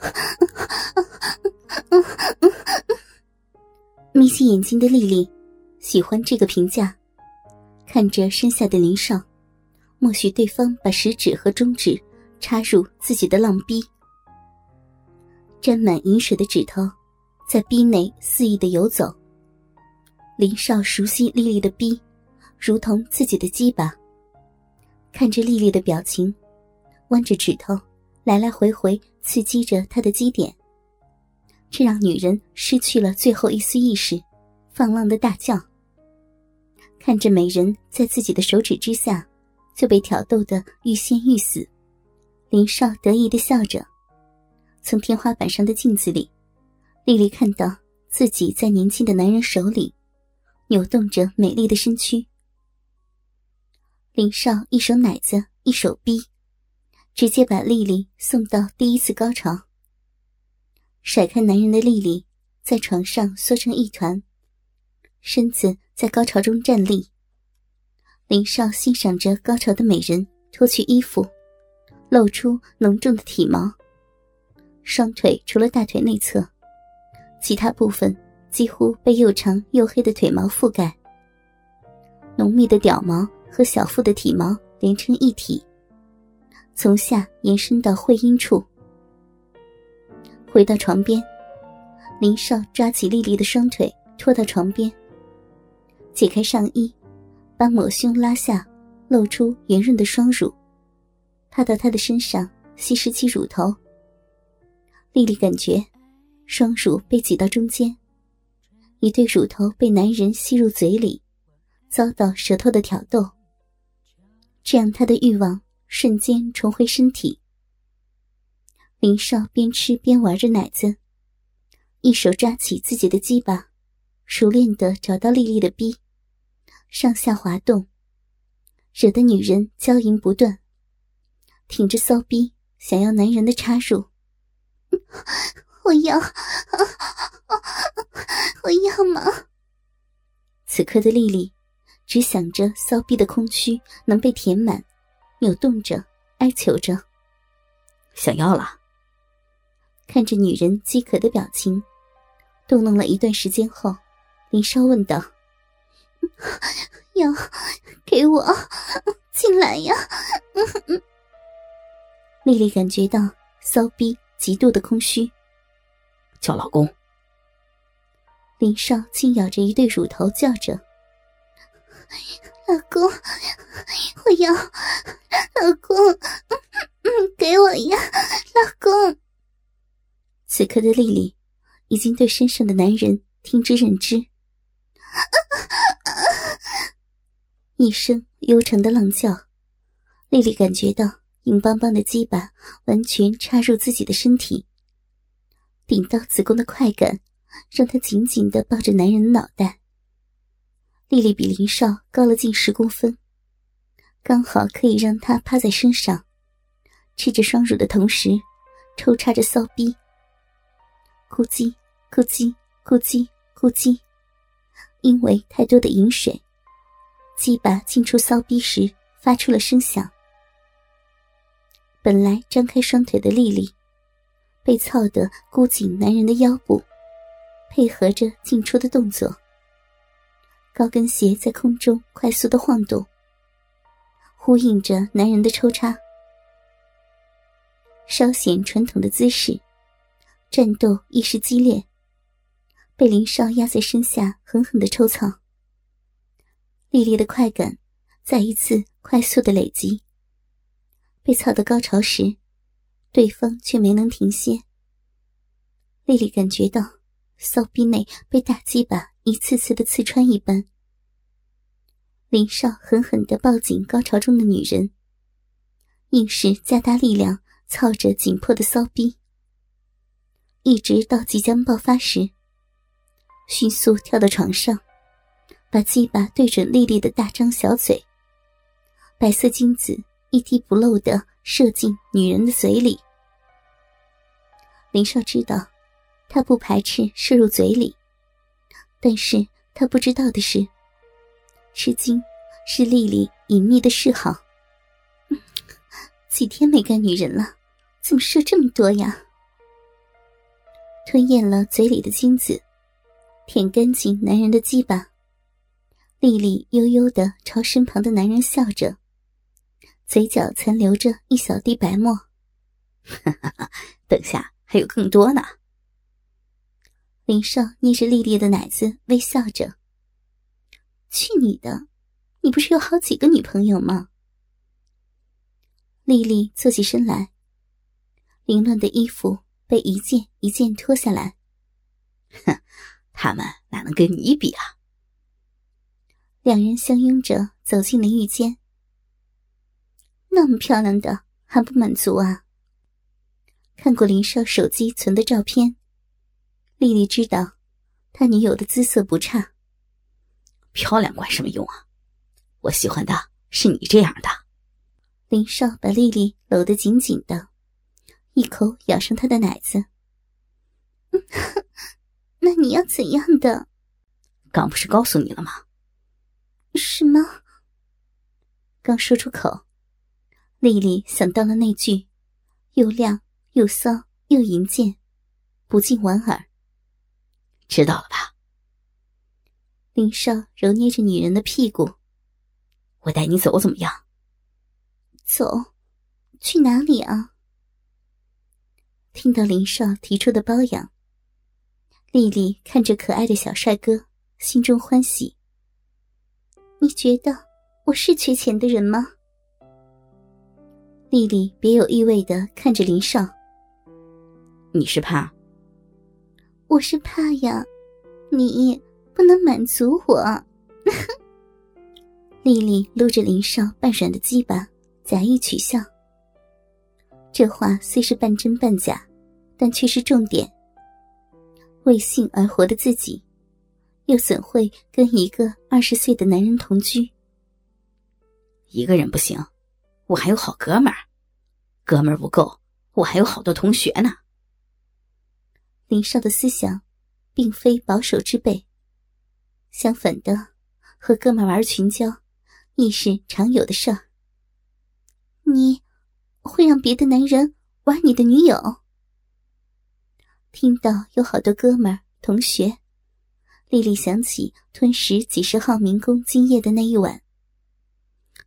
眯起眼睛的丽丽喜欢这个评价，看着身下的林少，默许对方把食指和中指插入自己的浪逼，沾满饮水的指头在逼内肆意的游走。林少熟悉丽丽的逼，如同自己的鸡巴，看着丽丽的表情，弯着指头来来回回刺激着她的基点。这让女人失去了最后一丝意识，放浪的大叫。看着美人在自己的手指之下就被挑逗的欲仙欲死，林少得意的笑着。从天花板上的镜子里，丽丽看到自己在年轻的男人手里扭动着美丽的身躯。林少一手奶子一手逼，直接把丽丽送到第一次高潮。甩开男人的丽丽，在床上缩成一团，身子在高潮中站立。林少欣赏着高潮的美人脱去衣服，露出浓重的体毛。双腿除了大腿内侧，其他部分几乎被又长又黑的腿毛覆盖。浓密的屌毛和小腹的体毛连成一体，从下延伸到会阴处。回到床边，林少抓起丽丽的双腿，拖到床边，解开上衣，把抹胸拉下，露出圆润的双乳，趴到她的身上吸食起乳头。丽丽感觉双乳被挤到中间，一对乳头被男人吸入嘴里，遭到舌头的挑逗，这样她的欲望瞬间重回身体。林少边吃边玩着奶子，一手抓起自己的鸡巴，熟练的找到丽丽的逼，上下滑动，惹得女人娇吟不断，挺着骚逼想要男人的插入。我要，我要吗？此刻的丽丽只想着骚逼的空虚能被填满，扭动着哀求着，想要了。看着女人饥渴的表情，动弄了一段时间后，林少问道：“要给我进来呀？”丽丽感觉到骚逼极度的空虚，叫老公。林少轻咬着一对乳头，叫着：“老公，我要老公，嗯给我呀，老公。”此刻的丽丽已经对身上的男人听之任之，一声悠长的浪叫，丽丽感觉到硬邦邦的鸡巴完全插入自己的身体，顶到子宫的快感让她紧紧的抱着男人的脑袋。丽丽比林少高了近十公分，刚好可以让他趴在身上，吃着双乳的同时，抽插着骚逼。咕叽咕叽咕叽咕叽，因为太多的饮水，鸡巴进出骚逼时发出了声响。本来张开双腿的丽丽，被操得箍紧男人的腰部，配合着进出的动作。高跟鞋在空中快速的晃动，呼应着男人的抽插，稍显传统的姿势。战斗一时激烈，被林少压在身下狠狠的抽操。丽丽的快感再一次快速的累积。被操到高潮时，对方却没能停歇。丽丽感觉到骚逼内被大鸡巴一次次的刺穿一般。林少狠狠的抱紧高潮中的女人，硬是加大力量操着紧迫的骚逼。一直到即将爆发时，迅速跳到床上，把鸡巴对准丽丽的大张小嘴，白色精子一滴不漏的射进女人的嘴里。林少知道，他不排斥射入嘴里，但是他不知道的是，吃惊是丽丽隐秘的嗜好。几天没干女人了，怎么射这么多呀？吞咽了嘴里的精子，舔干净男人的鸡巴。丽丽悠悠的朝身旁的男人笑着，嘴角残留着一小滴白沫。哈哈哈，等下还有更多呢。林少捏着丽丽的奶子，微笑着：“去你的！你不是有好几个女朋友吗？”丽丽坐起身来，凌乱的衣服被一件一件脱下来。哼，他们哪能跟你比啊？两人相拥着走进了浴间。那么漂亮的还不满足啊？看过林少手机存的照片，丽丽知道他女友的姿色不差。漂亮管什么用啊？我喜欢的是你这样的。林少把丽丽搂得紧紧的，一口咬上她的奶子。那你要怎样的？刚不是告诉你了吗？什么？刚说出口，丽丽想到了那句“又亮又骚又淫贱”，不禁莞尔。知道了吧？林少揉捏着女人的屁股，我带你走怎么样？走？去哪里啊？听到林少提出的包养，丽丽看着可爱的小帅哥，心中欢喜。你觉得我是缺钱的人吗？丽丽别有意味的看着林少。你是怕？我是怕呀，你不能满足我。丽丽撸着林少半软的鸡巴，假意取笑。这话虽是半真半假，但却是重点。为性而活的自己。又怎会跟一个二十岁的男人同居？一个人不行，我还有好哥们儿。哥们儿不够，我还有好多同学呢。林少的思想，并非保守之辈，相反的，和哥们玩群交，亦是常有的事儿。你会让别的男人玩你的女友？听到有好多哥们儿同学。丽丽想起吞食几十号民工精液的那一晚，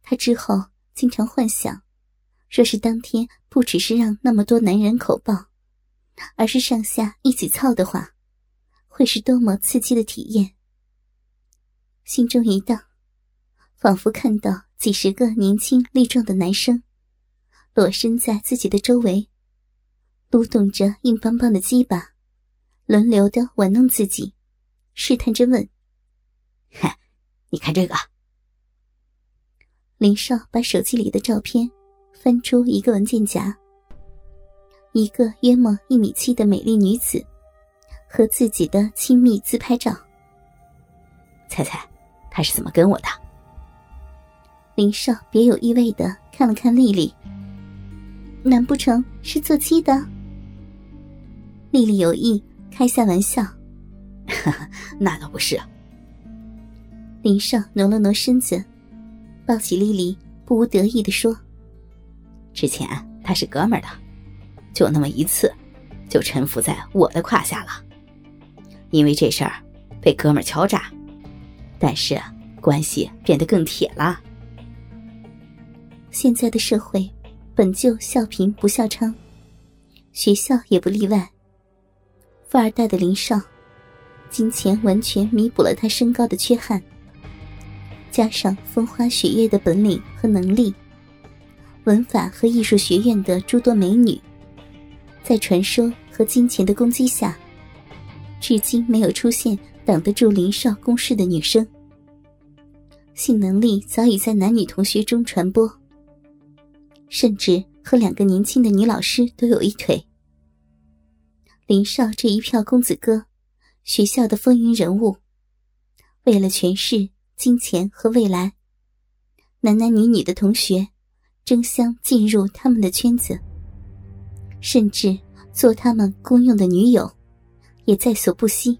她之后经常幻想，若是当天不只是让那么多男人口爆，而是上下一起操的话，会是多么刺激的体验。心中一荡，仿佛看到几十个年轻力壮的男生，裸身在自己的周围，撸动着硬邦邦的鸡巴，轮流的玩弄自己。试探着问：“哼，你看这个。”林少把手机里的照片翻出一个文件夹，一个约莫一米七的美丽女子和自己的亲密自拍照。猜猜，他是怎么跟我的？林少别有意味的看了看丽丽，难不成是做鸡的？丽丽有意开下玩笑。那倒不是。林少挪了挪身子，抱起丽丽，不无得意的说：“之前他是哥们儿的，就那么一次，就臣服在我的胯下了。因为这事儿，被哥们儿敲诈，但是关系变得更铁了。现在的社会本就笑贫不笑娼，学校也不例外。富二代的林少。”金钱完全弥补了他身高的缺憾，加上风花雪月的本领和能力，文法和艺术学院的诸多美女，在传说和金钱的攻击下，至今没有出现挡得住林少攻势的女生。性能力早已在男女同学中传播，甚至和两个年轻的女老师都有一腿。林少这一票公子哥。学校的风云人物，为了权势、金钱和未来，男男女女的同学争相进入他们的圈子，甚至做他们公用的女友，也在所不惜。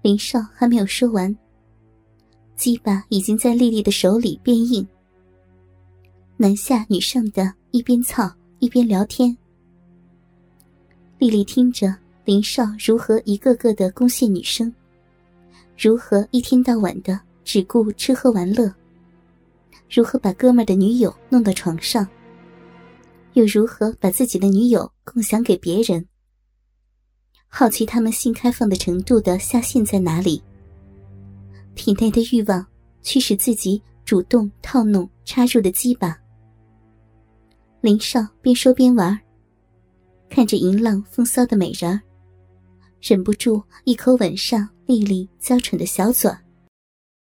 林少还没有说完，鸡巴已经在丽丽的手里变硬，男下女上的一边操一边聊天。丽丽听着林少如何一个个的攻陷女生，如何一天到晚的只顾吃喝玩乐，如何把哥们的女友弄到床上，又如何把自己的女友共享给别人。好奇他们性开放的程度的下限在哪里？体内的欲望驱使自己主动套弄插入的鸡巴。林少边说边玩，看着银浪风骚的美人，忍不住一口吻上丽丽娇喘的小嘴。